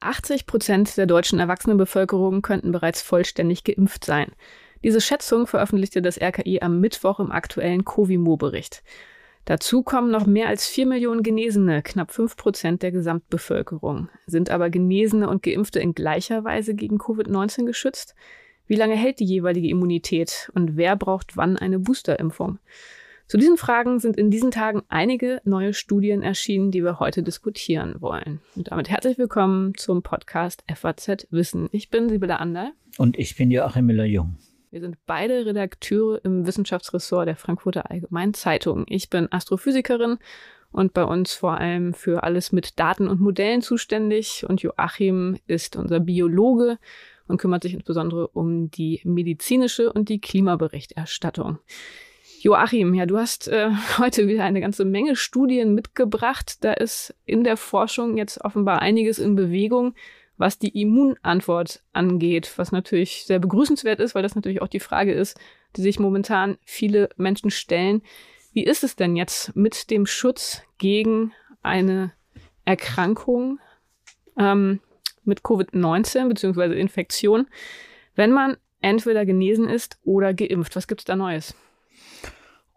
80 Prozent der deutschen Erwachsenenbevölkerung könnten bereits vollständig geimpft sein. Diese Schätzung veröffentlichte das RKI am Mittwoch im aktuellen Covimo-Bericht. Dazu kommen noch mehr als vier Millionen Genesene, knapp fünf Prozent der Gesamtbevölkerung. Sind aber Genesene und Geimpfte in gleicher Weise gegen Covid-19 geschützt? Wie lange hält die jeweilige Immunität und wer braucht wann eine Boosterimpfung? Zu diesen Fragen sind in diesen Tagen einige neue Studien erschienen, die wir heute diskutieren wollen. Und damit herzlich willkommen zum Podcast FAZ Wissen. Ich bin Sibylle Anderl. Und ich bin Joachim Müller-Jung. Wir sind beide Redakteure im Wissenschaftsressort der Frankfurter Allgemeinen Zeitung. Ich bin Astrophysikerin und bei uns vor allem für alles mit Daten und Modellen zuständig. Und Joachim ist unser Biologe und kümmert sich insbesondere um die medizinische und die Klimaberichterstattung. Joachim, ja, du hast äh, heute wieder eine ganze Menge Studien mitgebracht. Da ist in der Forschung jetzt offenbar einiges in Bewegung, was die Immunantwort angeht, was natürlich sehr begrüßenswert ist, weil das natürlich auch die Frage ist, die sich momentan viele Menschen stellen. Wie ist es denn jetzt mit dem Schutz gegen eine Erkrankung ähm, mit Covid-19 bzw. Infektion, wenn man entweder genesen ist oder geimpft? Was gibt es da Neues?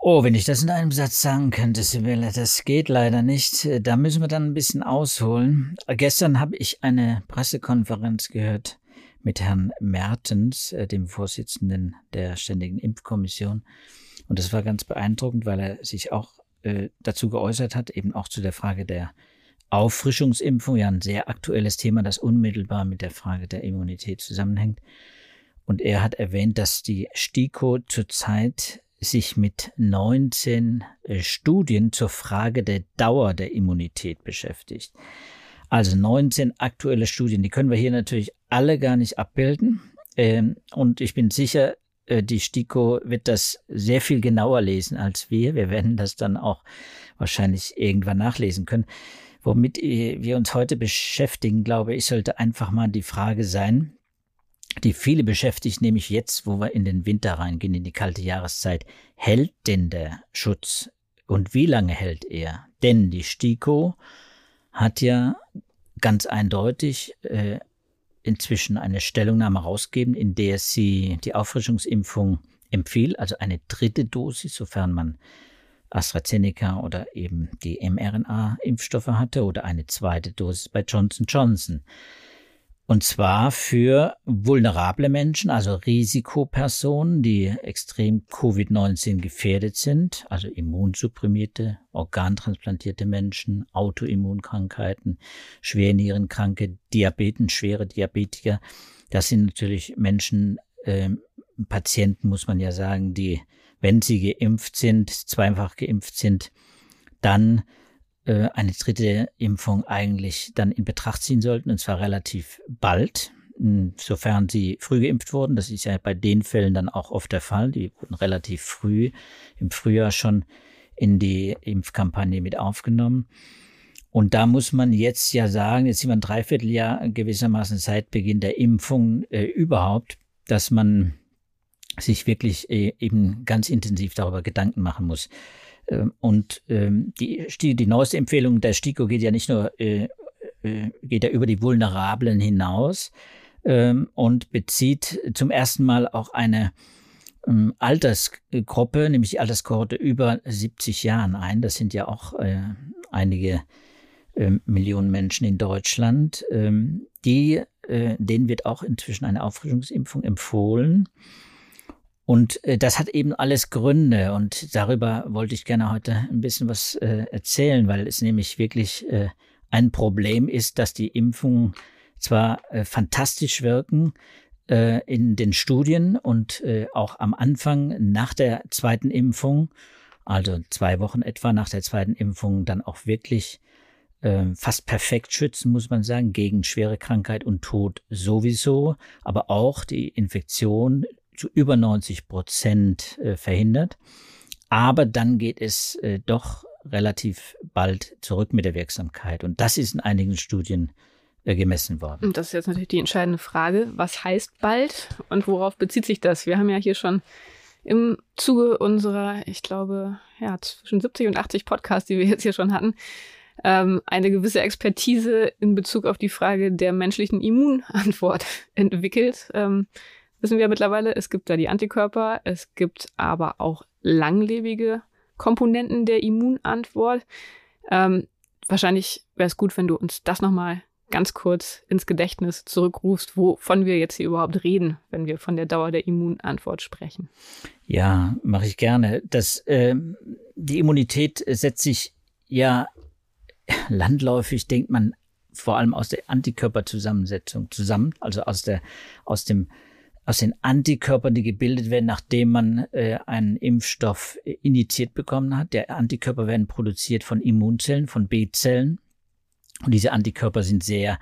Oh, wenn ich das in einem Satz sagen könnte, Sibylle, das geht leider nicht. Da müssen wir dann ein bisschen ausholen. Gestern habe ich eine Pressekonferenz gehört mit Herrn Mertens, äh, dem Vorsitzenden der Ständigen Impfkommission. Und das war ganz beeindruckend, weil er sich auch äh, dazu geäußert hat, eben auch zu der Frage der Auffrischungsimpfung, ja ein sehr aktuelles Thema, das unmittelbar mit der Frage der Immunität zusammenhängt. Und er hat erwähnt, dass die STIKO zurzeit sich mit 19 äh, Studien zur Frage der Dauer der Immunität beschäftigt. Also 19 aktuelle Studien, die können wir hier natürlich alle gar nicht abbilden. Ähm, und ich bin sicher, äh, die STIKO wird das sehr viel genauer lesen als wir. Wir werden das dann auch wahrscheinlich irgendwann nachlesen können. Womit äh, wir uns heute beschäftigen, glaube ich, sollte einfach mal die Frage sein, die viele beschäftigt, nämlich jetzt, wo wir in den Winter reingehen, in die kalte Jahreszeit. Hält denn der Schutz und wie lange hält er? Denn die STIKO hat ja ganz eindeutig äh, inzwischen eine Stellungnahme rausgegeben, in der sie die Auffrischungsimpfung empfiehlt, also eine dritte Dosis, sofern man AstraZeneca oder eben die mRNA-Impfstoffe hatte oder eine zweite Dosis bei Johnson Johnson. Und zwar für vulnerable Menschen, also Risikopersonen, die extrem Covid-19 gefährdet sind, also immunsupprimierte, organtransplantierte Menschen, Autoimmunkrankheiten, Schwernierenkranke, Diabeten, schwere Diabetiker. Das sind natürlich Menschen, äh, Patienten muss man ja sagen, die, wenn sie geimpft sind, zweifach geimpft sind, dann äh, eine dritte Impfung eigentlich dann in Betracht ziehen sollten, und zwar relativ bald, sofern sie früh geimpft wurden. Das ist ja bei den Fällen dann auch oft der Fall. Die wurden relativ früh im Frühjahr schon in die Impfkampagne mit aufgenommen. Und da muss man jetzt ja sagen, jetzt sind wir ein Dreivierteljahr gewissermaßen seit Beginn der Impfung äh, überhaupt, dass man sich wirklich äh, eben ganz intensiv darüber Gedanken machen muss, und ähm, die, die neueste Empfehlung der STIKO geht ja nicht nur, äh, äh, geht ja über die Vulnerablen hinaus ähm, und bezieht zum ersten Mal auch eine Altersgruppe, nämlich die Alterskohorte über 70 Jahren ein. Das sind ja auch äh, einige Millionen Menschen in Deutschland. die, denen wird auch inzwischen eine Auffrischungsimpfung empfohlen. Und äh, das hat eben alles Gründe. Und darüber wollte ich gerne heute ein bisschen was äh, erzählen, weil es nämlich wirklich äh, ein Problem ist, dass die Impfungen zwar äh, fantastisch wirken äh, in den Studien und äh, auch am Anfang nach der zweiten Impfung, also zwei Wochen etwa nach der zweiten Impfung, dann auch wirklich fast perfekt schützen, muss man sagen, gegen schwere Krankheit und Tod sowieso, aber auch die Infektion zu über 90 Prozent äh, verhindert. Aber dann geht es äh, doch relativ bald zurück mit der Wirksamkeit. Und das ist in einigen Studien äh, gemessen worden. Und das ist jetzt natürlich die entscheidende Frage. Was heißt bald und worauf bezieht sich das? Wir haben ja hier schon im Zuge unserer, ich glaube, ja, zwischen 70 und 80 Podcasts, die wir jetzt hier schon hatten, ähm, eine gewisse Expertise in Bezug auf die Frage der menschlichen Immunantwort entwickelt. Ähm, wissen wir mittlerweile, es gibt da die Antikörper, es gibt aber auch langlebige Komponenten der Immunantwort. Ähm, wahrscheinlich wäre es gut, wenn du uns das nochmal ganz kurz ins Gedächtnis zurückrufst, wovon wir jetzt hier überhaupt reden, wenn wir von der Dauer der Immunantwort sprechen. Ja, mache ich gerne. Das, äh, die Immunität setzt sich ja landläufig, denkt man, vor allem aus der Antikörperzusammensetzung zusammen, also aus der, aus dem aus den Antikörpern, die gebildet werden, nachdem man äh, einen Impfstoff äh, initiiert bekommen hat. Der Antikörper werden produziert von Immunzellen, von B-Zellen. Und diese Antikörper sind sehr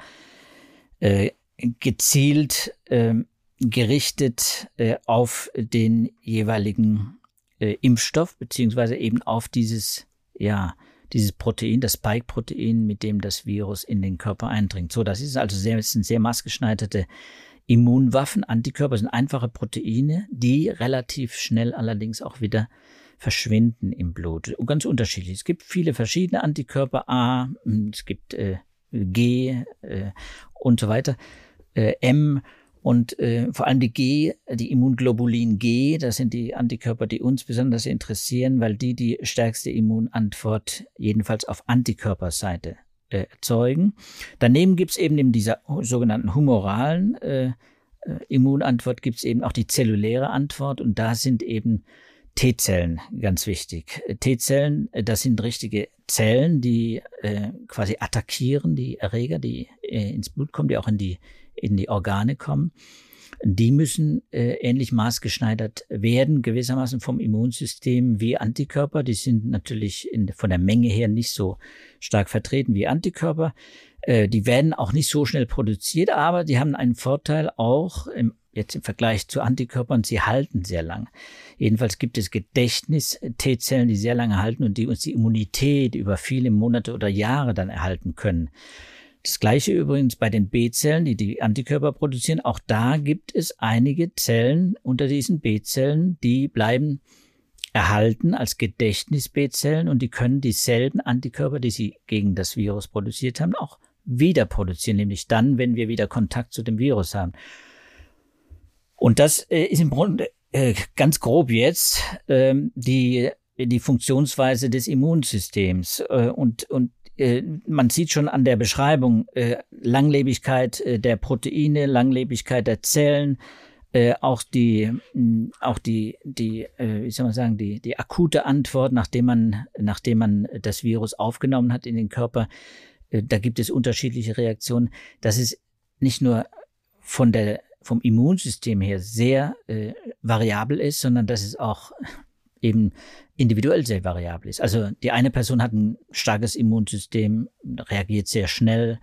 äh, gezielt äh, gerichtet äh, auf den jeweiligen äh, Impfstoff, beziehungsweise eben auf dieses, ja, dieses Protein, das Spike-Protein, mit dem das Virus in den Körper eindringt. So, das ist also sehr, das sind sehr maßgeschneiderte Immunwaffen, Antikörper sind einfache Proteine, die relativ schnell allerdings auch wieder verschwinden im Blut. Und ganz unterschiedlich. Es gibt viele verschiedene Antikörper A, es gibt äh, G äh, und so weiter, äh, M und äh, vor allem die G, die Immunglobulin G, das sind die Antikörper, die uns besonders interessieren, weil die die stärkste Immunantwort jedenfalls auf Antikörperseite äh, erzeugen. Daneben gibt's eben in dieser sogenannten humoralen äh, äh Immunantwort gibt's eben auch die zelluläre Antwort und da sind eben T-Zellen ganz wichtig. T-Zellen, äh, das sind richtige Zellen, die äh, quasi attackieren, die Erreger, die äh, ins Blut kommen, die auch in die, in die Organe kommen die müssen äh, ähnlich maßgeschneidert werden, gewissermaßen vom Immunsystem wie Antikörper. Die sind natürlich in, von der Menge her nicht so stark vertreten wie Antikörper. Äh, die werden auch nicht so schnell produziert, aber die haben einen Vorteil auch im, jetzt im Vergleich zu Antikörpern, sie halten sehr lang. Jedenfalls gibt es Gedächtnis-T-Zellen, die sehr lange halten und die uns die Immunität über viele Monate oder Jahre dann erhalten können. Das gleiche übrigens bei den B-Zellen, die die Antikörper produzieren. Auch da gibt es einige Zellen unter diesen B-Zellen, die bleiben erhalten als Gedächtnis-B-Zellen und die können dieselben Antikörper, die sie gegen das Virus produziert haben, auch wieder produzieren, nämlich dann, wenn wir wieder Kontakt zu dem Virus haben. Und das äh, ist im Grunde äh, ganz grob jetzt ähm, die die Funktionsweise des Immunsystems äh, und und äh, man sieht schon an der Beschreibung äh, Langlebigkeit äh, der Proteine, Langlebigkeit der Zellen, äh, auch die, mh, auch die, die, äh, wie soll man sagen, die, die akute Antwort, nachdem man, nachdem man das Virus aufgenommen hat in den Körper, äh, da gibt es unterschiedliche Reaktionen. Das ist nicht nur von der vom Immunsystem her sehr äh, variabel ist, sondern dass es auch eben individuell sehr variabel ist. Also die eine Person hat ein starkes Immunsystem, reagiert sehr schnell,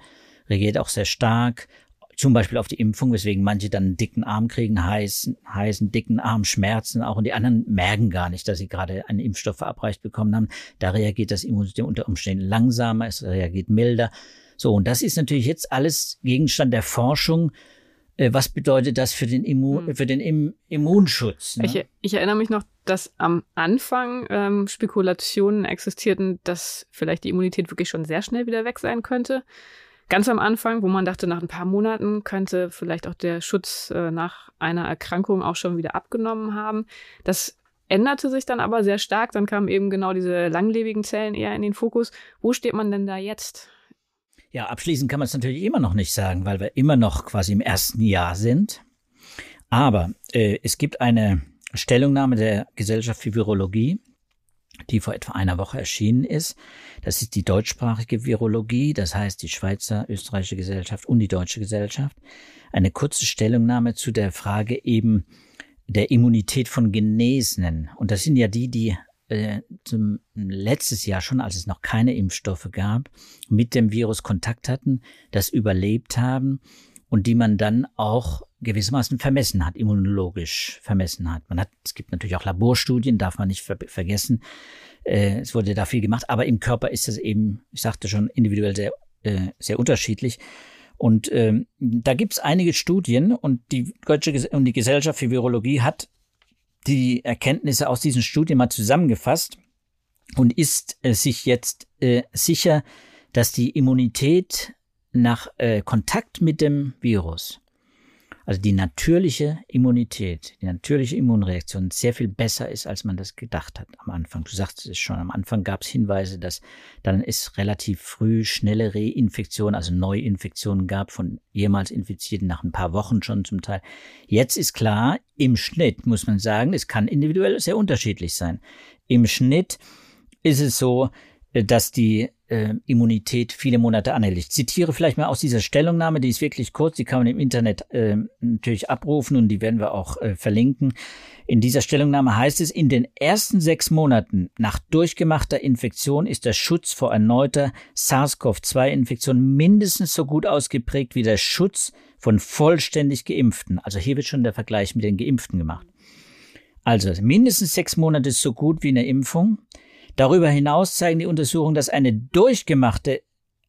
reagiert auch sehr stark, zum Beispiel auf die Impfung, weswegen manche dann einen dicken Arm kriegen, heißen, heißen dicken Arm, Schmerzen auch und die anderen merken gar nicht, dass sie gerade einen Impfstoff verabreicht bekommen haben. Da reagiert das Immunsystem unter Umständen langsamer, es reagiert milder. So, und das ist natürlich jetzt alles Gegenstand der Forschung, was bedeutet das für den, Immun, hm. für den Im Immunschutz? Ne? Ich, ich, erinnere mich noch, dass am Anfang ähm, Spekulationen existierten, dass vielleicht die Immunität wirklich schon sehr schnell wieder weg sein könnte. Ganz am Anfang, wo man dachte, nach ein paar Monaten könnte vielleicht auch der Schutz äh, nach einer Erkrankung auch schon wieder abgenommen haben. Das änderte sich dann aber sehr stark. Dann kamen eben genau diese langlebigen Zellen eher in den Fokus. Wo steht man denn da jetzt? Ja, abschließend kann man es natürlich immer noch nicht sagen, weil wir immer noch quasi im ersten Jahr sind. Aber äh, es gibt eine Stellungnahme der Gesellschaft für Virologie, die vor etwa einer Woche erschienen ist. Das ist die deutschsprachige Virologie, das heißt die Schweizer, österreichische Gesellschaft und die deutsche Gesellschaft. Eine kurze Stellungnahme zu der Frage eben der Immunität von Genesenen. Und das sind ja die, die äh, zum letztes Jahr schon, als es noch keine Impfstoffe gab, mit dem Virus Kontakt hatten, das überlebt haben und die man dann auch gewissermaßen vermessen hat, immunologisch vermessen hat. Man hat, es gibt natürlich auch Laborstudien, darf man nicht ver vergessen. Äh, es wurde da viel gemacht, aber im Körper ist es eben, ich sagte schon, individuell sehr, äh, sehr unterschiedlich. Und ähm, da gibt es einige Studien und die Deutsche und die Gesellschaft für Virologie hat die Erkenntnisse aus diesen Studien mal zusammengefasst und ist äh, sich jetzt äh, sicher, dass die Immunität nach äh, Kontakt mit dem Virus also die natürliche Immunität, die natürliche Immunreaktion sehr viel besser ist, als man das gedacht hat am Anfang. Du sagst es schon, am Anfang gab es Hinweise, dass dann es relativ früh schnelle Reinfektionen, also Neuinfektionen gab von jemals Infizierten nach ein paar Wochen schon zum Teil. Jetzt ist klar, im Schnitt muss man sagen, es kann individuell sehr unterschiedlich sein. Im Schnitt ist es so, dass die äh, Immunität viele Monate anhält. Ich zitiere vielleicht mal aus dieser Stellungnahme, die ist wirklich kurz, die kann man im Internet äh, natürlich abrufen und die werden wir auch äh, verlinken. In dieser Stellungnahme heißt es, in den ersten sechs Monaten nach durchgemachter Infektion ist der Schutz vor erneuter SARS-CoV-2-Infektion mindestens so gut ausgeprägt wie der Schutz von vollständig Geimpften. Also hier wird schon der Vergleich mit den Geimpften gemacht. Also mindestens sechs Monate ist so gut wie eine Impfung. Darüber hinaus zeigen die Untersuchungen, dass eine durchgemachte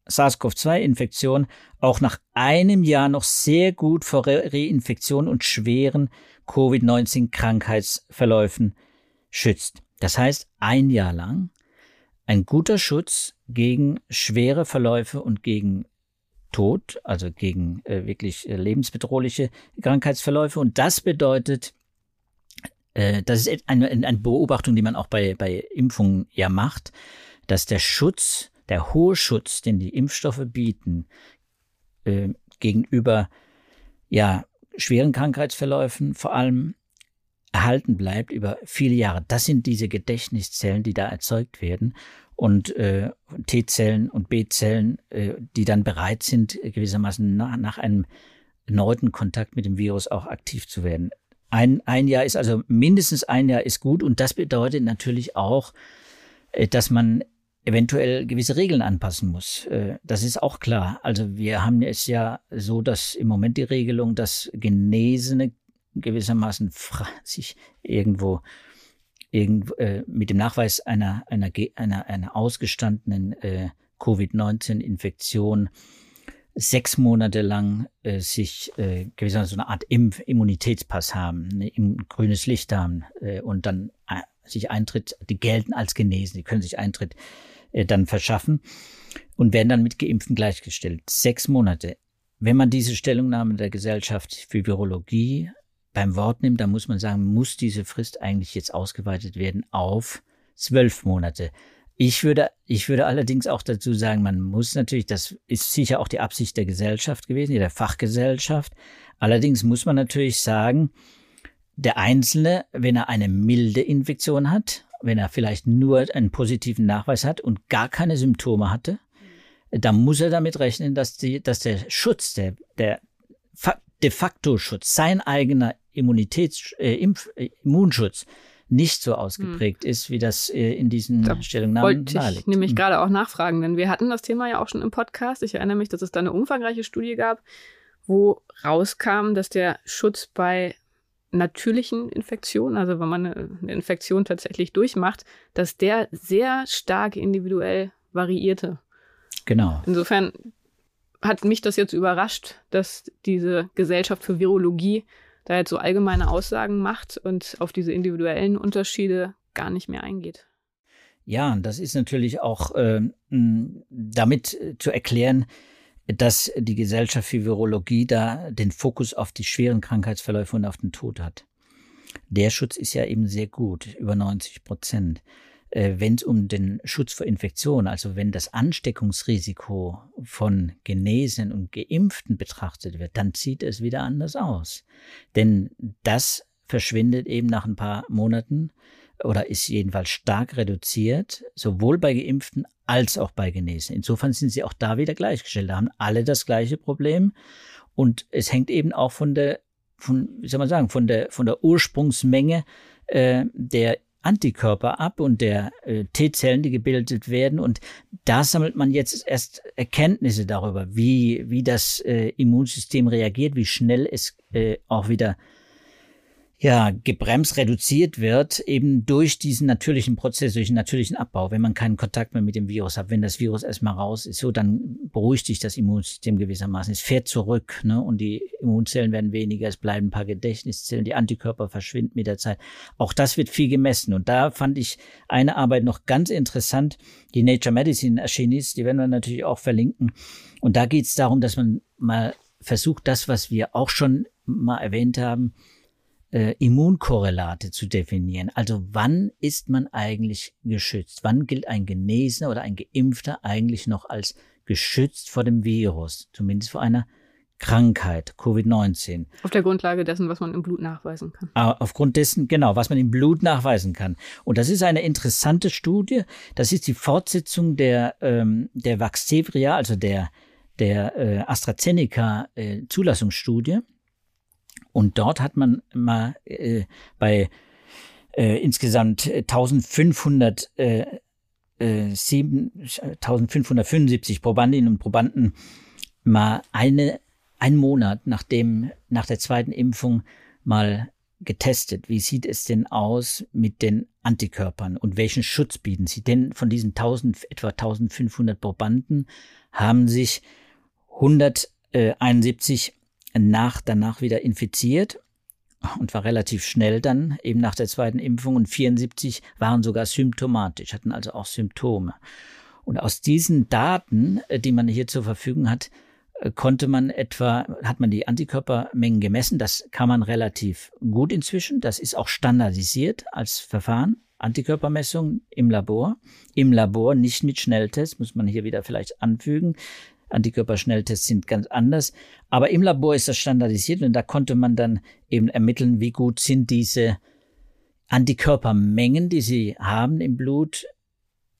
SARS-CoV-2-Infektion auch nach einem Jahr noch sehr gut vor Re Reinfektion und schweren Covid-19-Krankheitsverläufen schützt. Das heißt, ein Jahr lang ein guter Schutz gegen schwere Verläufe und gegen Tod, also gegen äh, wirklich äh, lebensbedrohliche Krankheitsverläufe. Und das bedeutet äh, das ist eine, eine Beobachtung, die man auch bei, bei Impfungen ja macht, dass der Schutz, der hohe Schutz, den die Impfstoffe bieten, äh, gegenüber ja, schweren Krankheitsverläufen vor allem erhalten bleibt über viele Jahre. Das sind diese Gedächtniszellen, die da erzeugt werden und äh, T-Zellen und B-Zellen, äh, die dann bereit sind, gewissermaßen nach, nach einem erneuten Kontakt mit dem Virus auch aktiv zu werden. Ein, ein Jahr ist also mindestens ein Jahr ist gut und das bedeutet natürlich auch, äh, dass man eventuell gewisse Regeln anpassen muss. Äh, das ist auch klar. Also wir haben es ja so, dass im Moment die Regelung, dass Genesene gewissermaßen sich irgendwo irgendwo, äh, mit dem Nachweis einer, einer, einer, einer ausgestandenen äh, Covid-19-Infektion sechs Monate lang äh, sich äh, gewissermaßen so eine Art Impf Immunitätspass haben, ne, grünes Licht haben äh, und dann äh, sich Eintritt, die gelten als genesen, die können sich Eintritt äh, dann verschaffen und werden dann mit Geimpften gleichgestellt. Sechs Monate. Wenn man diese Stellungnahme der Gesellschaft für Virologie beim Wort nimmt, dann muss man sagen, muss diese Frist eigentlich jetzt ausgeweitet werden auf zwölf Monate. Ich würde, ich würde allerdings auch dazu sagen, man muss natürlich, das ist sicher auch die Absicht der Gesellschaft gewesen, der Fachgesellschaft. Allerdings muss man natürlich sagen, der Einzelne, wenn er eine milde Infektion hat, wenn er vielleicht nur einen positiven Nachweis hat und gar keine Symptome hatte, dann muss er damit rechnen, dass, die, dass der Schutz, der, der de facto Schutz, sein eigener Immunitäts, äh, Impf, äh, Immunschutz, nicht so ausgeprägt hm. ist, wie das äh, in diesen da Stellungnahmen wollte ich nämlich hm. gerade auch nachfragen, denn wir hatten das Thema ja auch schon im Podcast. Ich erinnere mich, dass es da eine umfangreiche Studie gab, wo rauskam, dass der Schutz bei natürlichen Infektionen, also wenn man eine Infektion tatsächlich durchmacht, dass der sehr stark individuell variierte. Genau. Insofern hat mich das jetzt überrascht, dass diese Gesellschaft für Virologie da jetzt so allgemeine Aussagen macht und auf diese individuellen Unterschiede gar nicht mehr eingeht. Ja, das ist natürlich auch äh, damit zu erklären, dass die Gesellschaft für Virologie da den Fokus auf die schweren Krankheitsverläufe und auf den Tod hat. Der Schutz ist ja eben sehr gut, über 90 Prozent. Äh, wenn es um den Schutz vor Infektionen, also wenn das Ansteckungsrisiko von Genesenen und Geimpften betrachtet wird, dann sieht es wieder anders aus. Denn das verschwindet eben nach ein paar Monaten oder ist jedenfalls stark reduziert, sowohl bei Geimpften als auch bei Genesenen. Insofern sind sie auch da wieder gleichgestellt. Da haben alle das gleiche Problem. Und es hängt eben auch von der, von, wie soll man sagen, von der, von der Ursprungsmenge äh, der Antikörper ab und der äh, T-Zellen, die gebildet werden. Und da sammelt man jetzt erst Erkenntnisse darüber, wie, wie das äh, Immunsystem reagiert, wie schnell es äh, auch wieder ja, gebremst, reduziert wird, eben durch diesen natürlichen Prozess, durch den natürlichen Abbau. Wenn man keinen Kontakt mehr mit dem Virus hat, wenn das Virus erstmal raus ist, so, dann beruhigt sich das Immunsystem gewissermaßen. Es fährt zurück, ne, und die Immunzellen werden weniger, es bleiben ein paar Gedächtniszellen, die Antikörper verschwinden mit der Zeit. Auch das wird viel gemessen. Und da fand ich eine Arbeit noch ganz interessant, die Nature Medicine erschienen ist, die werden wir natürlich auch verlinken. Und da geht es darum, dass man mal versucht, das, was wir auch schon mal erwähnt haben, äh, Immunkorrelate zu definieren. Also wann ist man eigentlich geschützt? Wann gilt ein Genesener oder ein Geimpfter eigentlich noch als geschützt vor dem Virus, zumindest vor einer Krankheit, Covid-19. Auf der Grundlage dessen, was man im Blut nachweisen kann. Ah, aufgrund dessen, genau, was man im Blut nachweisen kann. Und das ist eine interessante Studie. Das ist die Fortsetzung der, ähm, der Vaxzevria, also der, der äh, AstraZeneca-Zulassungsstudie. Äh, und dort hat man mal äh, bei äh, insgesamt 1500 äh, äh, 7, 1575 Probandinnen und Probanden mal eine, einen Monat nach nach der zweiten Impfung mal getestet. Wie sieht es denn aus mit den Antikörpern und welchen Schutz bieten sie? Denn von diesen 1000, etwa 1500 Probanden haben sich 171 nach, danach wieder infiziert und war relativ schnell dann, eben nach der zweiten Impfung und 74 waren sogar symptomatisch, hatten also auch Symptome. Und aus diesen Daten, äh, die man hier zur Verfügung hat, äh, konnte man etwa, hat man die Antikörpermengen gemessen. Das kann man relativ gut inzwischen. Das ist auch standardisiert als Verfahren. Antikörpermessung im Labor. Im Labor, nicht mit Schnelltest, muss man hier wieder vielleicht anfügen. Antikörperschnelltests sind ganz anders. Aber im Labor ist das standardisiert und da konnte man dann eben ermitteln, wie gut sind diese Antikörpermengen, die sie haben im Blut,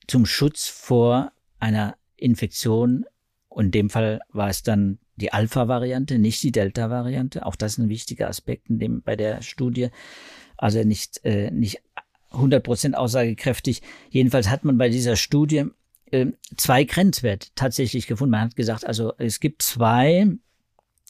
zum Schutz vor einer Infektion. Und in dem Fall war es dann die Alpha-Variante, nicht die Delta-Variante. Auch das ist ein wichtiger Aspekt in dem, bei der Studie. Also nicht, äh, nicht 100% aussagekräftig. Jedenfalls hat man bei dieser Studie äh, zwei Grenzwerte tatsächlich gefunden. Man hat gesagt, also es gibt zwei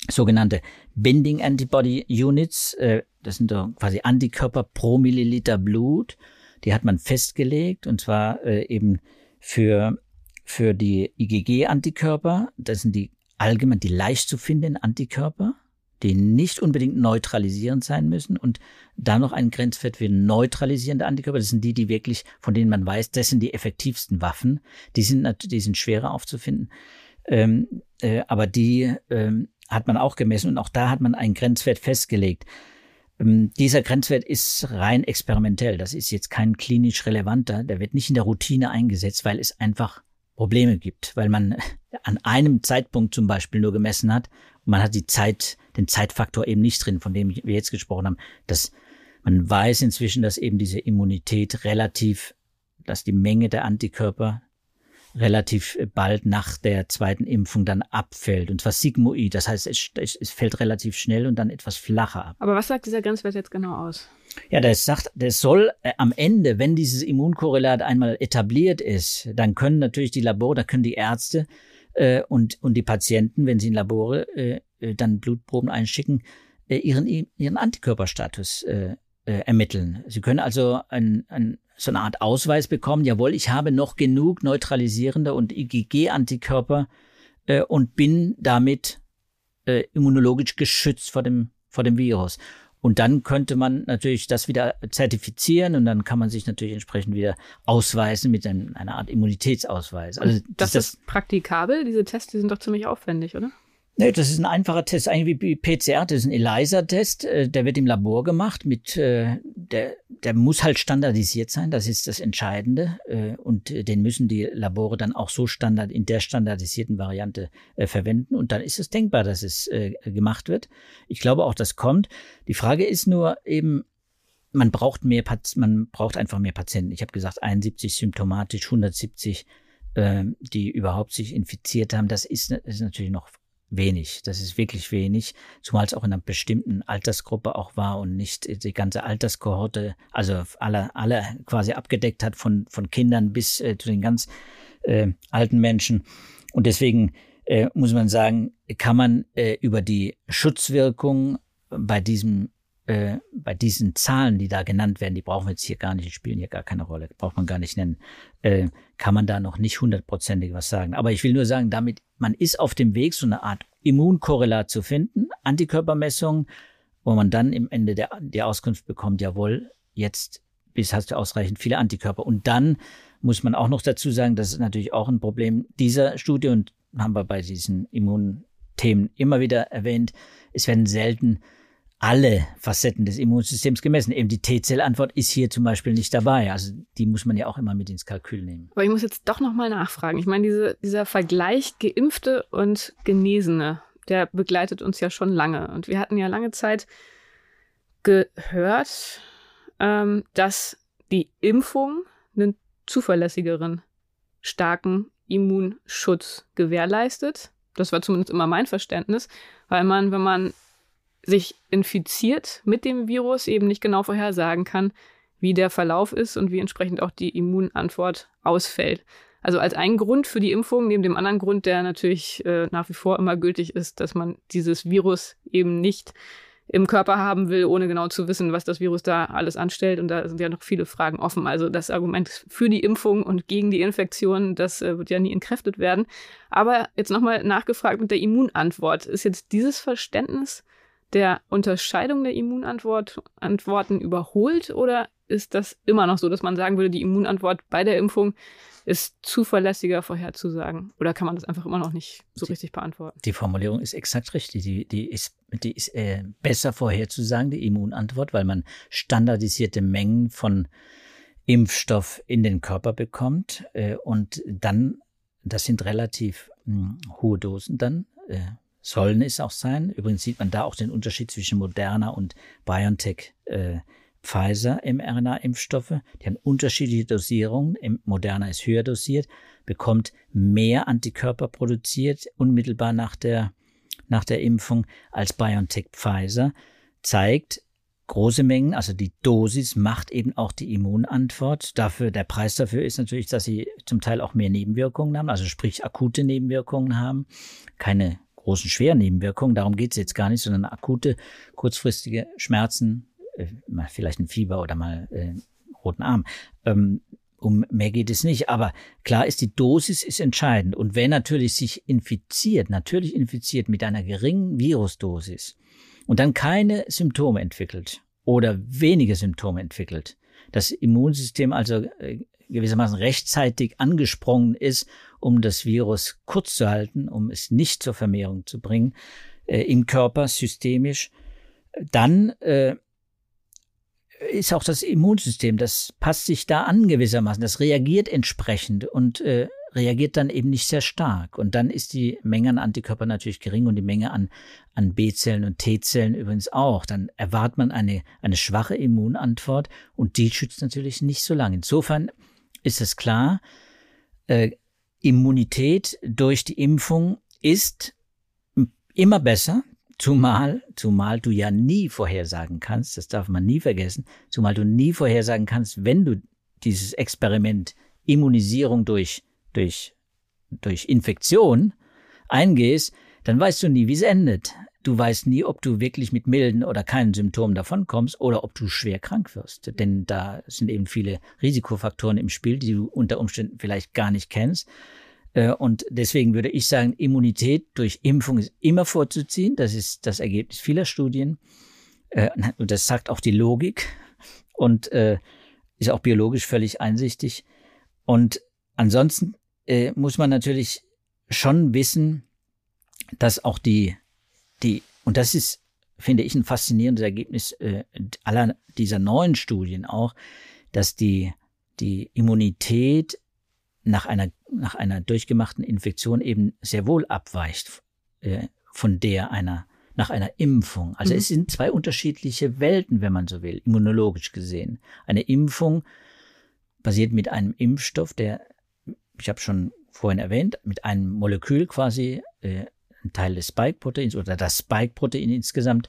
sogenannte Binding Antibody Units, äh, das sind so quasi Antikörper pro Milliliter Blut. Die hat man festgelegt und zwar äh, eben für für die IgG-Antikörper. Das sind die allgemein die leicht zu findenden Antikörper die nicht unbedingt neutralisierend sein müssen und da noch ein Grenzwert für neutralisierende Antikörper. Das sind die, die wirklich, von denen man weiß, das sind die effektivsten Waffen. Die sind, die sind schwerer aufzufinden. Ähm, äh, aber die ähm, hat man auch gemessen und auch da hat man einen Grenzwert festgelegt. Ähm, dieser Grenzwert ist rein experimentell. Das ist jetzt kein klinisch relevanter. Der wird nicht in der Routine eingesetzt, weil es einfach Probleme gibt, weil man an einem Zeitpunkt zum Beispiel nur gemessen hat und man hat die Zeit, den Zeitfaktor eben nicht drin, von dem wir jetzt gesprochen haben. Dass man weiß inzwischen, dass eben diese Immunität relativ, dass die Menge der Antikörper relativ bald nach der zweiten Impfung dann abfällt. Und zwar sigmoid. Das heißt, es, es, fällt relativ schnell und dann etwas flacher ab. Aber was sagt dieser Grenzwert jetzt genau aus? Ja, das sagt, das soll äh, am Ende, wenn dieses Immunkorrelat einmal etabliert ist, dann können natürlich die Labore, da können die Ärzte äh, und, und die Patienten, wenn sie in Labore äh, äh dann Blutproben einschicken, äh, ihren, ihren Antikörperstatus äh, äh, ermitteln. Sie können also ein, ein, so eine Art Ausweis bekommen, jawohl, ich habe noch genug neutralisierende und IgG-Antikörper äh, und bin damit äh, immunologisch geschützt vor dem, vor dem Virus. Und dann könnte man natürlich das wieder zertifizieren und dann kann man sich natürlich entsprechend wieder ausweisen mit einem, einer Art Immunitätsausweis. Also das, das ist praktikabel. Diese Tests die sind doch ziemlich aufwendig, oder? Nee, das ist ein einfacher Test, eigentlich wie PCR, das ist ein ELISA-Test, äh, der wird im Labor gemacht, mit, äh, der, der muss halt standardisiert sein, das ist das Entscheidende, äh, und den müssen die Labore dann auch so standard, in der standardisierten Variante verwenden, und dann ist es denkbar, dass es gemacht wird. Ich glaube auch, das kommt. Die Frage ist nur eben, man braucht mehr, man braucht einfach mehr Patienten. Ich habe gesagt, 71 symptomatisch, 170 die überhaupt sich infiziert haben, das ist, ist natürlich noch wenig. Das ist wirklich wenig, zumal es auch in einer bestimmten Altersgruppe auch war und nicht die ganze Alterskohorte, also alle, alle quasi abgedeckt hat von, von Kindern bis äh, zu den ganz äh, alten Menschen. Und deswegen äh, muss man sagen, kann man äh, über die Schutzwirkung bei diesem äh, bei diesen Zahlen, die da genannt werden, die brauchen wir jetzt hier gar nicht, die spielen hier gar keine Rolle, braucht man gar nicht nennen, äh, kann man da noch nicht hundertprozentig was sagen. Aber ich will nur sagen, damit, man ist auf dem Weg, so eine Art Immunkorrelat zu finden, Antikörpermessungen, wo man dann im Ende der, die Auskunft bekommt, jawohl, jetzt bis hast du ausreichend viele Antikörper. Und dann muss man auch noch dazu sagen, das ist natürlich auch ein Problem dieser Studie und haben wir bei diesen Immunthemen immer wieder erwähnt, es werden selten alle Facetten des Immunsystems gemessen. Eben die T-Zell-Antwort ist hier zum Beispiel nicht dabei. Also die muss man ja auch immer mit ins Kalkül nehmen. Aber ich muss jetzt doch nochmal nachfragen. Ich meine, diese, dieser Vergleich Geimpfte und Genesene, der begleitet uns ja schon lange. Und wir hatten ja lange Zeit gehört, ähm, dass die Impfung einen zuverlässigeren, starken Immunschutz gewährleistet. Das war zumindest immer mein Verständnis, weil man, wenn man sich infiziert mit dem Virus, eben nicht genau vorhersagen kann, wie der Verlauf ist und wie entsprechend auch die Immunantwort ausfällt. Also als ein Grund für die Impfung, neben dem anderen Grund, der natürlich äh, nach wie vor immer gültig ist, dass man dieses Virus eben nicht im Körper haben will, ohne genau zu wissen, was das Virus da alles anstellt. Und da sind ja noch viele Fragen offen. Also das Argument für die Impfung und gegen die Infektion, das äh, wird ja nie entkräftet werden. Aber jetzt nochmal nachgefragt mit der Immunantwort. Ist jetzt dieses Verständnis der Unterscheidung der Immunantworten überholt oder ist das immer noch so, dass man sagen würde, die Immunantwort bei der Impfung ist zuverlässiger vorherzusagen? Oder kann man das einfach immer noch nicht so richtig beantworten? Die Formulierung ist exakt richtig. Die, die ist, die ist äh, besser vorherzusagen, die Immunantwort, weil man standardisierte Mengen von Impfstoff in den Körper bekommt äh, und dann, das sind relativ mh, hm, hohe Dosen dann, äh, sollen es auch sein. Übrigens sieht man da auch den Unterschied zwischen Moderna und BioNTech äh, Pfizer mRNA-Impfstoffe. Die haben unterschiedliche Dosierungen. Moderna ist höher dosiert, bekommt mehr Antikörper produziert unmittelbar nach der, nach der Impfung als BioNTech Pfizer. Zeigt, große Mengen, also die Dosis macht eben auch die Immunantwort. Dafür, der Preis dafür ist natürlich, dass sie zum Teil auch mehr Nebenwirkungen haben, also sprich akute Nebenwirkungen haben, keine großen schweren Nebenwirkungen, darum geht es jetzt gar nicht, sondern akute, kurzfristige Schmerzen, äh, vielleicht ein Fieber oder mal äh, roten Arm. Ähm, um mehr geht es nicht. Aber klar ist, die Dosis ist entscheidend. Und wer natürlich sich infiziert, natürlich infiziert mit einer geringen Virusdosis und dann keine Symptome entwickelt oder wenige Symptome entwickelt, das Immunsystem also äh, gewissermaßen rechtzeitig angesprungen ist, um das Virus kurz zu halten, um es nicht zur Vermehrung zu bringen äh, im Körper systemisch, dann äh, ist auch das Immunsystem, das passt sich da an gewissermaßen, das reagiert entsprechend und äh, reagiert dann eben nicht sehr stark. Und dann ist die Menge an Antikörpern natürlich gering und die Menge an, an B-Zellen und T-Zellen übrigens auch. Dann erwartet man eine, eine schwache Immunantwort und die schützt natürlich nicht so lange. Insofern ist es klar, äh, Immunität durch die Impfung ist immer besser, zumal, zumal du ja nie vorhersagen kannst, das darf man nie vergessen, zumal du nie vorhersagen kannst, wenn du dieses Experiment Immunisierung durch durch, durch Infektion eingehst, dann weißt du nie, wie es endet. Du weißt nie, ob du wirklich mit milden oder keinen Symptomen davonkommst oder ob du schwer krank wirst. Denn da sind eben viele Risikofaktoren im Spiel, die du unter Umständen vielleicht gar nicht kennst. Äh, und deswegen würde ich sagen, Immunität durch Impfung ist immer vorzuziehen. Das ist das Ergebnis vieler Studien. Äh, und das sagt auch die Logik und äh, ist auch biologisch völlig einsichtig. Und ansonsten muss man natürlich schon wissen, dass auch die, die, und das ist, finde ich, ein faszinierendes Ergebnis äh, aller dieser neuen Studien auch, dass die, die Immunität nach einer, nach einer durchgemachten Infektion eben sehr wohl abweicht äh, von der einer nach einer Impfung. Also mhm. es sind zwei unterschiedliche Welten, wenn man so will, immunologisch gesehen. Eine Impfung basiert mit einem Impfstoff, der ich habe schon vorhin erwähnt, mit einem Molekül quasi äh, ein Teil des Spike-Proteins oder das Spike-Protein insgesamt.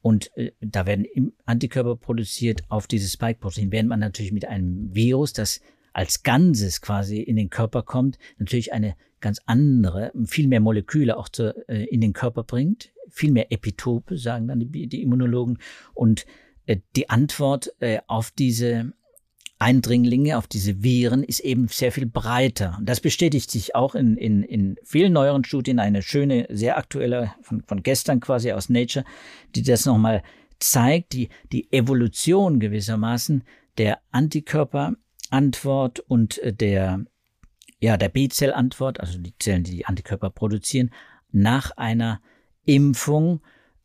Und äh, da werden Antikörper produziert auf dieses Spike-Protein, während man natürlich mit einem Virus, das als Ganzes quasi in den Körper kommt, natürlich eine ganz andere, viel mehr Moleküle auch zu, äh, in den Körper bringt, viel mehr Epitope, sagen dann die, die Immunologen. Und äh, die Antwort äh, auf diese Eindringlinge, auf diese Viren, ist eben sehr viel breiter. Und das bestätigt sich auch in, in, in vielen neueren Studien. Eine schöne, sehr aktuelle von, von gestern quasi aus Nature, die das nochmal zeigt, die, die Evolution gewissermaßen der Antikörperantwort und äh, der, ja, der B-Zellantwort, also die Zellen, die die Antikörper produzieren, nach einer Impfung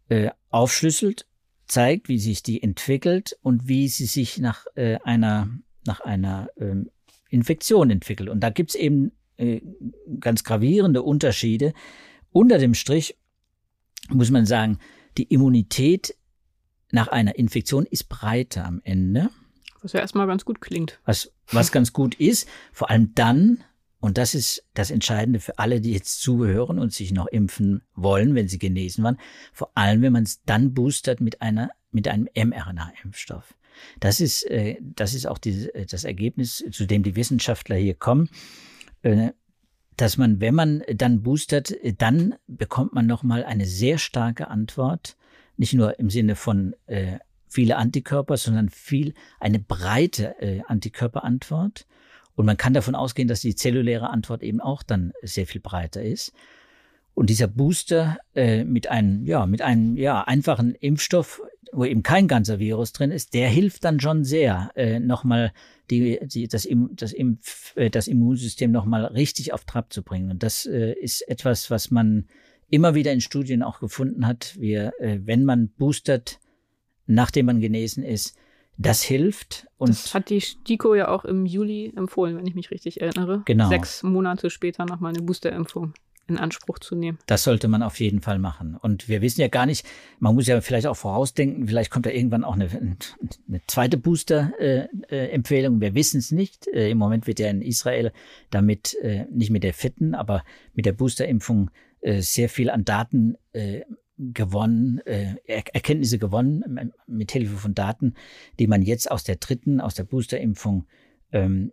äh, aufschlüsselt zeigt, wie sich die entwickelt und wie sie sich nach äh, einer, nach einer ähm, Infektion entwickelt. Und da gibt's eben äh, ganz gravierende Unterschiede. Unter dem Strich muss man sagen, die Immunität nach einer Infektion ist breiter am Ende. Was ja erstmal ganz gut klingt. Was, was ganz gut ist, vor allem dann, und das ist das Entscheidende für alle, die jetzt zuhören und sich noch impfen wollen, wenn sie genesen waren. Vor allem, wenn man es dann boostert mit einer, mit einem mRNA-Impfstoff. Das ist, äh, das ist auch die, das Ergebnis, zu dem die Wissenschaftler hier kommen, äh, dass man, wenn man dann boostert, dann bekommt man nochmal eine sehr starke Antwort, nicht nur im Sinne von äh, viele Antikörper, sondern viel, eine breite äh, Antikörperantwort. Und man kann davon ausgehen, dass die zelluläre Antwort eben auch dann sehr viel breiter ist. Und dieser Booster äh, mit einem, ja, mit einem ja, einfachen Impfstoff, wo eben kein ganzer Virus drin ist, der hilft dann schon sehr, äh, nochmal die, die, das, das, Impf, äh, das Immunsystem nochmal richtig auf Trab zu bringen. Und das äh, ist etwas, was man immer wieder in Studien auch gefunden hat. Wir, äh, wenn man boostert, nachdem man genesen ist, das hilft. Und das hat die STIKO ja auch im Juli empfohlen, wenn ich mich richtig erinnere. Genau. Sechs Monate später nochmal eine Boosterimpfung in Anspruch zu nehmen. Das sollte man auf jeden Fall machen. Und wir wissen ja gar nicht, man muss ja vielleicht auch vorausdenken, vielleicht kommt da irgendwann auch eine, eine zweite Booster-Empfehlung. wir wissen es nicht. Äh, Im Moment wird ja in Israel damit, äh, nicht mit der vierten, aber mit der Boosterimpfung äh, sehr viel an Daten gewonnen, äh, Erkenntnisse gewonnen mit Hilfe von Daten, die man jetzt aus der dritten, aus der Boosterimpfung ähm,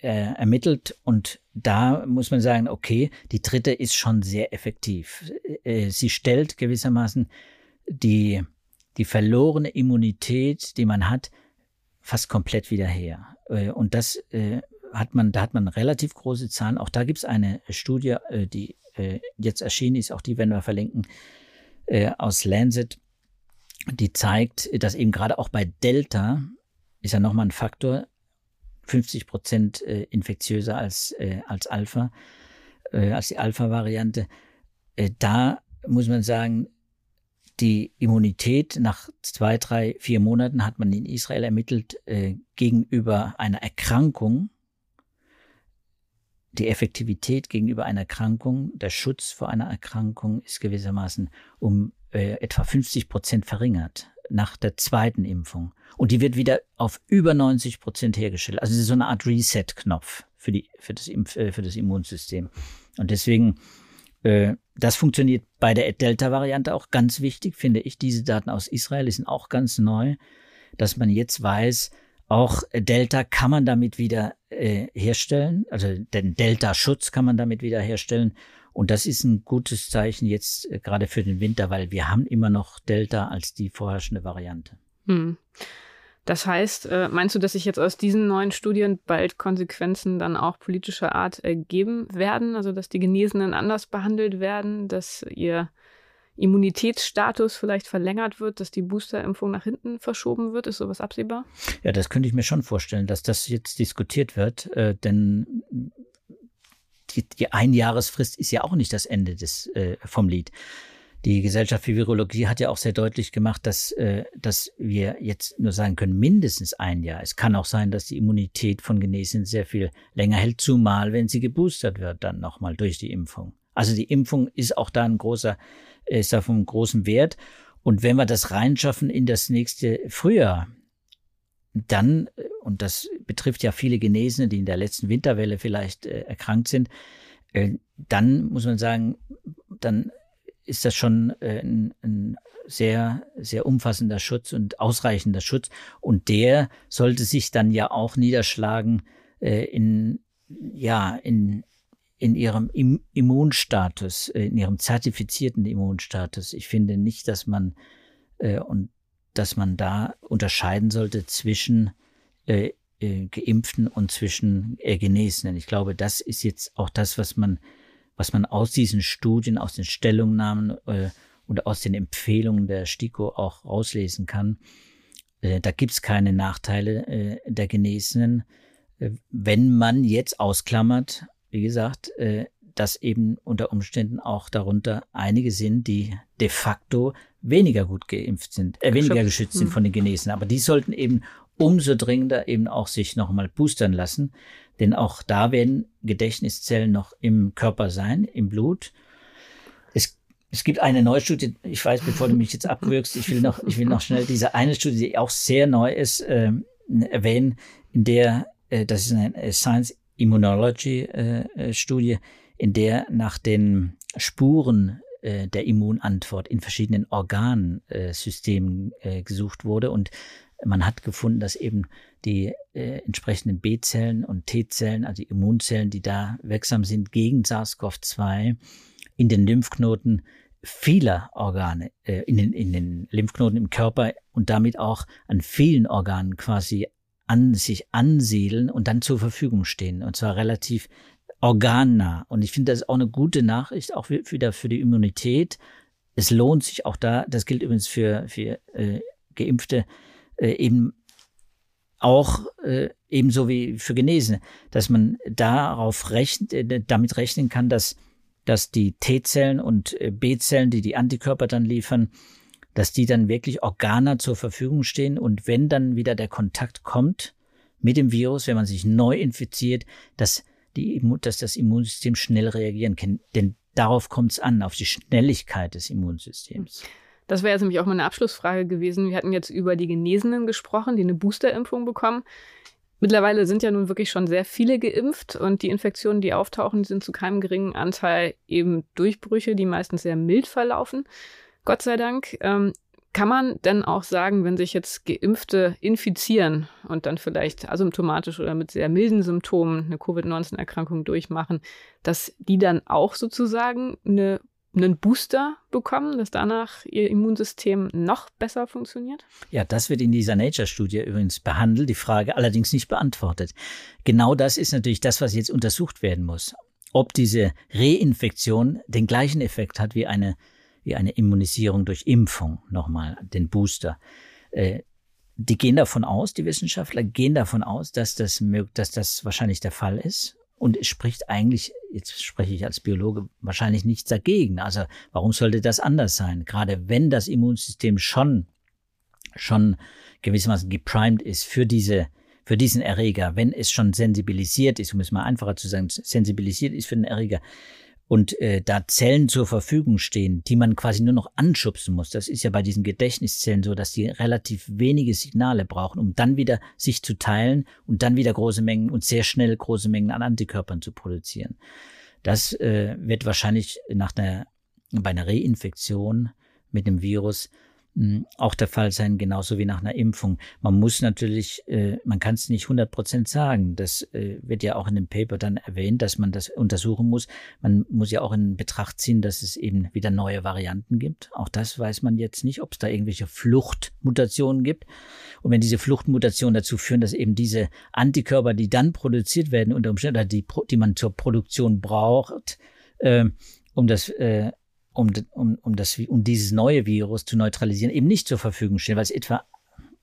äh, ermittelt. Und da muss man sagen, okay, die dritte ist schon sehr effektiv. Äh, sie stellt gewissermaßen die, die verlorene Immunität, die man hat, fast komplett wieder her. Äh, und das äh, hat man, da hat man relativ große Zahlen. Auch da gibt es eine Studie, äh, die äh, jetzt erschienen ist, auch die werden wir verlinken, äh, aus Lancet, die zeigt, dass eben gerade auch bei Delta ist ja nochmal ein Faktor, 50 Prozent äh, infektiöser als, äh, als Alpha, äh, als die Alpha-Variante. Da muss man sagen, die Immunität nach zwei, drei, vier Monaten hat man in Israel ermittelt gegenüber einer Erkrankung, die Effektivität gegenüber einer Erkrankung, der Schutz vor einer Erkrankung ist gewissermaßen um äh, etwa 50 Prozent verringert nach der zweiten Impfung. Und die wird wieder auf über 90 Prozent hergestellt. Also es ist so eine Art Reset-Knopf für, die, für, das, Impf, äh, für das Immunsystem. Und deswegen, äh, das funktioniert bei der Delta-Variante auch ganz wichtig, finde ich. Diese Daten aus Israel sind auch ganz neu, dass man jetzt weiß, auch Delta kann man damit wieder äh, herstellen, also den Delta-Schutz kann man damit wieder herstellen. Und das ist ein gutes Zeichen jetzt äh, gerade für den Winter, weil wir haben immer noch Delta als die vorherrschende Variante. Hm. Das heißt, äh, meinst du, dass sich jetzt aus diesen neuen Studien bald Konsequenzen dann auch politischer Art ergeben werden? Also, dass die Genesenen anders behandelt werden, dass ihr Immunitätsstatus vielleicht verlängert wird, dass die Boosterimpfung nach hinten verschoben wird? Ist sowas absehbar? Ja, das könnte ich mir schon vorstellen, dass das jetzt diskutiert wird, äh, denn die, die Einjahresfrist ist ja auch nicht das Ende des, äh, vom Lied. Die Gesellschaft für Virologie hat ja auch sehr deutlich gemacht, dass, äh, dass wir jetzt nur sagen können, mindestens ein Jahr. Es kann auch sein, dass die Immunität von Genesenen sehr viel länger hält, zumal wenn sie geboostert wird, dann nochmal durch die Impfung. Also die Impfung ist auch da ein großer ist da von großem Wert. Und wenn wir das reinschaffen in das nächste Frühjahr, dann, und das betrifft ja viele Genesene, die in der letzten Winterwelle vielleicht äh, erkrankt sind, äh, dann muss man sagen, dann ist das schon äh, ein, ein sehr, sehr umfassender Schutz und ausreichender Schutz. Und der sollte sich dann ja auch niederschlagen äh, in, ja, in, in ihrem Immunstatus, äh, in ihrem zertifizierten Immunstatus. Ich finde nicht, dass man äh, und dass man da unterscheiden sollte zwischen äh, äh, Geimpften und zwischen äh, Genesenen. Ich glaube, das ist jetzt auch das, was man, was man aus diesen Studien, aus den Stellungnahmen äh, und aus den Empfehlungen der STIKO auch rauslesen kann. Da gibt's keine Nachteile der Genesenen, wenn man jetzt ausklammert, wie gesagt, äh, dass eben unter Umständen auch darunter einige sind, die de facto weniger gut geimpft sind, äh, weniger geschützt sind hm. von den Genesenen. Aber die sollten eben umso dringender eben auch sich nochmal boostern lassen. Denn auch da werden Gedächtniszellen noch im Körper sein, im Blut. Es, es gibt eine neue Studie, ich weiß, bevor du mich jetzt abwürgst, ich will noch, ich will noch schnell diese eine Studie, die auch sehr neu ist, äh, erwähnen, in der, äh, das ist eine Science Immunology äh, äh in der nach den Spuren äh, der Immunantwort in verschiedenen Organsystemen gesucht wurde. Und man hat gefunden, dass eben die entsprechenden B-Zellen und T-Zellen, also Immunzellen, die da wirksam sind gegen SARS-CoV-2, in den Lymphknoten vieler Organe, in, den, in den Lymphknoten im Körper und damit auch an vielen Organen quasi an sich ansiedeln und dann zur Verfügung stehen. Und zwar relativ organnah. Und ich finde, das ist auch eine gute Nachricht, auch wieder für die Immunität. Es lohnt sich auch da, das gilt übrigens für, für äh, Geimpfte, äh, eben auch äh, ebenso wie für Genesene, dass man darauf rechnet, äh, damit rechnen kann, dass, dass die T-Zellen und äh, B-Zellen, die die Antikörper dann liefern, dass die dann wirklich Organe zur Verfügung stehen und wenn dann wieder der Kontakt kommt mit dem Virus, wenn man sich neu infiziert, dass, die, dass das Immunsystem schnell reagieren kann. Denn darauf kommt es an, auf die Schnelligkeit des Immunsystems. Das wäre jetzt nämlich auch meine Abschlussfrage gewesen. Wir hatten jetzt über die Genesenen gesprochen, die eine Boosterimpfung bekommen. Mittlerweile sind ja nun wirklich schon sehr viele geimpft und die Infektionen, die auftauchen, sind zu keinem geringen Anteil eben Durchbrüche, die meistens sehr mild verlaufen. Gott sei Dank. Ähm, kann man denn auch sagen, wenn sich jetzt Geimpfte infizieren und dann vielleicht asymptomatisch oder mit sehr milden Symptomen eine Covid-19-Erkrankung durchmachen, dass die dann auch sozusagen eine einen Booster bekommen, dass danach ihr Immunsystem noch besser funktioniert? Ja, das wird in dieser Nature-Studie übrigens behandelt, die Frage allerdings nicht beantwortet. Genau das ist natürlich das, was jetzt untersucht werden muss. Ob diese Reinfektion den gleichen Effekt hat wie eine, wie eine Immunisierung durch Impfung, nochmal den Booster. Äh, die gehen davon aus, die Wissenschaftler gehen davon aus, dass das, dass das wahrscheinlich der Fall ist. Und es spricht eigentlich, jetzt spreche ich als Biologe, wahrscheinlich nichts dagegen. Also warum sollte das anders sein? Gerade wenn das Immunsystem schon, schon gewissermaßen geprimed ist für diese, für diesen Erreger, wenn es schon sensibilisiert ist, um es mal einfacher zu sagen, sensibilisiert ist für den Erreger, und äh, da Zellen zur Verfügung stehen, die man quasi nur noch anschubsen muss. Das ist ja bei diesen Gedächtniszellen so, dass die relativ wenige Signale brauchen, um dann wieder sich zu teilen und dann wieder große Mengen und sehr schnell große Mengen an Antikörpern zu produzieren. Das äh, wird wahrscheinlich nach einer, bei einer Reinfektion mit dem Virus auch der Fall sein, genauso wie nach einer Impfung. Man muss natürlich, äh, man kann es nicht 100 Prozent sagen. Das äh, wird ja auch in dem Paper dann erwähnt, dass man das untersuchen muss. Man muss ja auch in Betracht ziehen, dass es eben wieder neue Varianten gibt. Auch das weiß man jetzt nicht, ob es da irgendwelche Fluchtmutationen gibt. Und wenn diese Fluchtmutationen dazu führen, dass eben diese Antikörper, die dann produziert werden unter Umständen, oder die, die man zur Produktion braucht, äh, um das äh, um, um, um, das, um dieses neue Virus zu neutralisieren, eben nicht zur Verfügung stehen, weil es etwa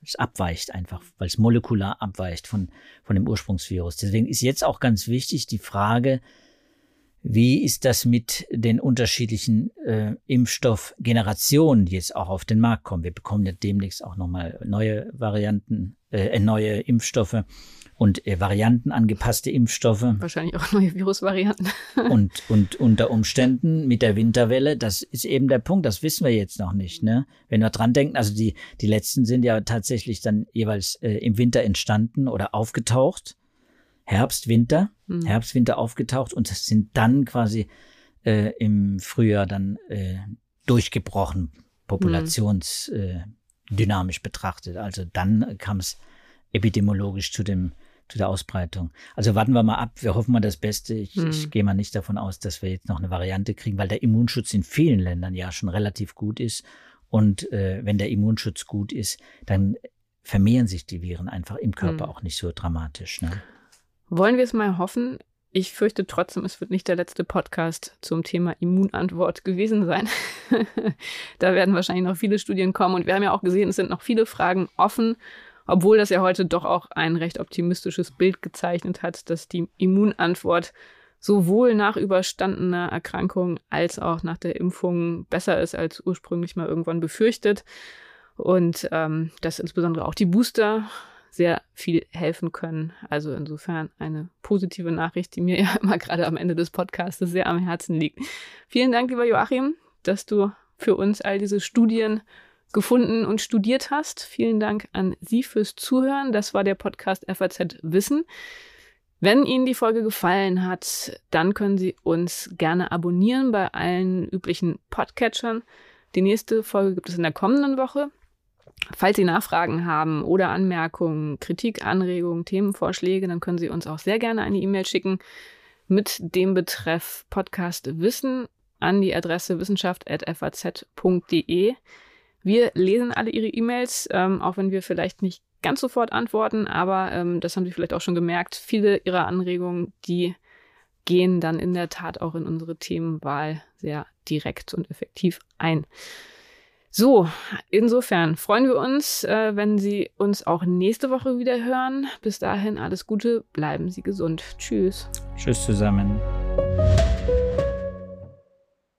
es abweicht einfach, weil es molekular abweicht von, von dem Ursprungsvirus. Deswegen ist jetzt auch ganz wichtig die Frage, wie ist das mit den unterschiedlichen äh, Impfstoffgenerationen, die jetzt auch auf den Markt kommen? Wir bekommen ja demnächst auch nochmal neue Varianten, äh, neue Impfstoffe und äh, Varianten angepasste Impfstoffe. Wahrscheinlich auch neue Virusvarianten. und, und unter Umständen mit der Winterwelle, das ist eben der Punkt, das wissen wir jetzt noch nicht. Ne? Wenn wir dran denken, also die, die letzten sind ja tatsächlich dann jeweils äh, im Winter entstanden oder aufgetaucht. Herbst, Winter, mhm. Herbst, Winter aufgetaucht und sind dann quasi äh, im Frühjahr dann äh, durchgebrochen, populationsdynamisch mhm. äh, betrachtet. Also dann kam es epidemiologisch zu dem zu der Ausbreitung. Also warten wir mal ab. Wir hoffen mal das Beste. Ich, hm. ich gehe mal nicht davon aus, dass wir jetzt noch eine Variante kriegen, weil der Immunschutz in vielen Ländern ja schon relativ gut ist. Und äh, wenn der Immunschutz gut ist, dann vermehren sich die Viren einfach im Körper hm. auch nicht so dramatisch. Ne? Wollen wir es mal hoffen? Ich fürchte trotzdem, es wird nicht der letzte Podcast zum Thema Immunantwort gewesen sein. da werden wahrscheinlich noch viele Studien kommen und wir haben ja auch gesehen, es sind noch viele Fragen offen, obwohl das ja heute doch auch ein recht optimistisches Bild gezeichnet hat, dass die Immunantwort sowohl nach überstandener Erkrankung als auch nach der Impfung besser ist als ursprünglich mal irgendwann befürchtet. Und ähm, dass insbesondere auch die Booster sehr viel helfen können. Also insofern eine positive Nachricht, die mir ja immer gerade am Ende des Podcasts sehr am Herzen liegt. Vielen Dank, lieber Joachim, dass du für uns all diese Studien gefunden und studiert hast. Vielen Dank an Sie fürs Zuhören. Das war der Podcast FAZ Wissen. Wenn Ihnen die Folge gefallen hat, dann können Sie uns gerne abonnieren bei allen üblichen Podcatchern. Die nächste Folge gibt es in der kommenden Woche. Falls Sie Nachfragen haben oder Anmerkungen, Kritik, Anregungen, Themenvorschläge, dann können Sie uns auch sehr gerne eine E-Mail schicken mit dem Betreff Podcast Wissen an die Adresse wissenschaft.faz.de. Wir lesen alle Ihre E-Mails, ähm, auch wenn wir vielleicht nicht ganz sofort antworten, aber ähm, das haben Sie vielleicht auch schon gemerkt. Viele Ihrer Anregungen, die gehen dann in der Tat auch in unsere Themenwahl sehr direkt und effektiv ein. So, insofern freuen wir uns, äh, wenn Sie uns auch nächste Woche wieder hören. Bis dahin alles Gute, bleiben Sie gesund. Tschüss. Tschüss zusammen.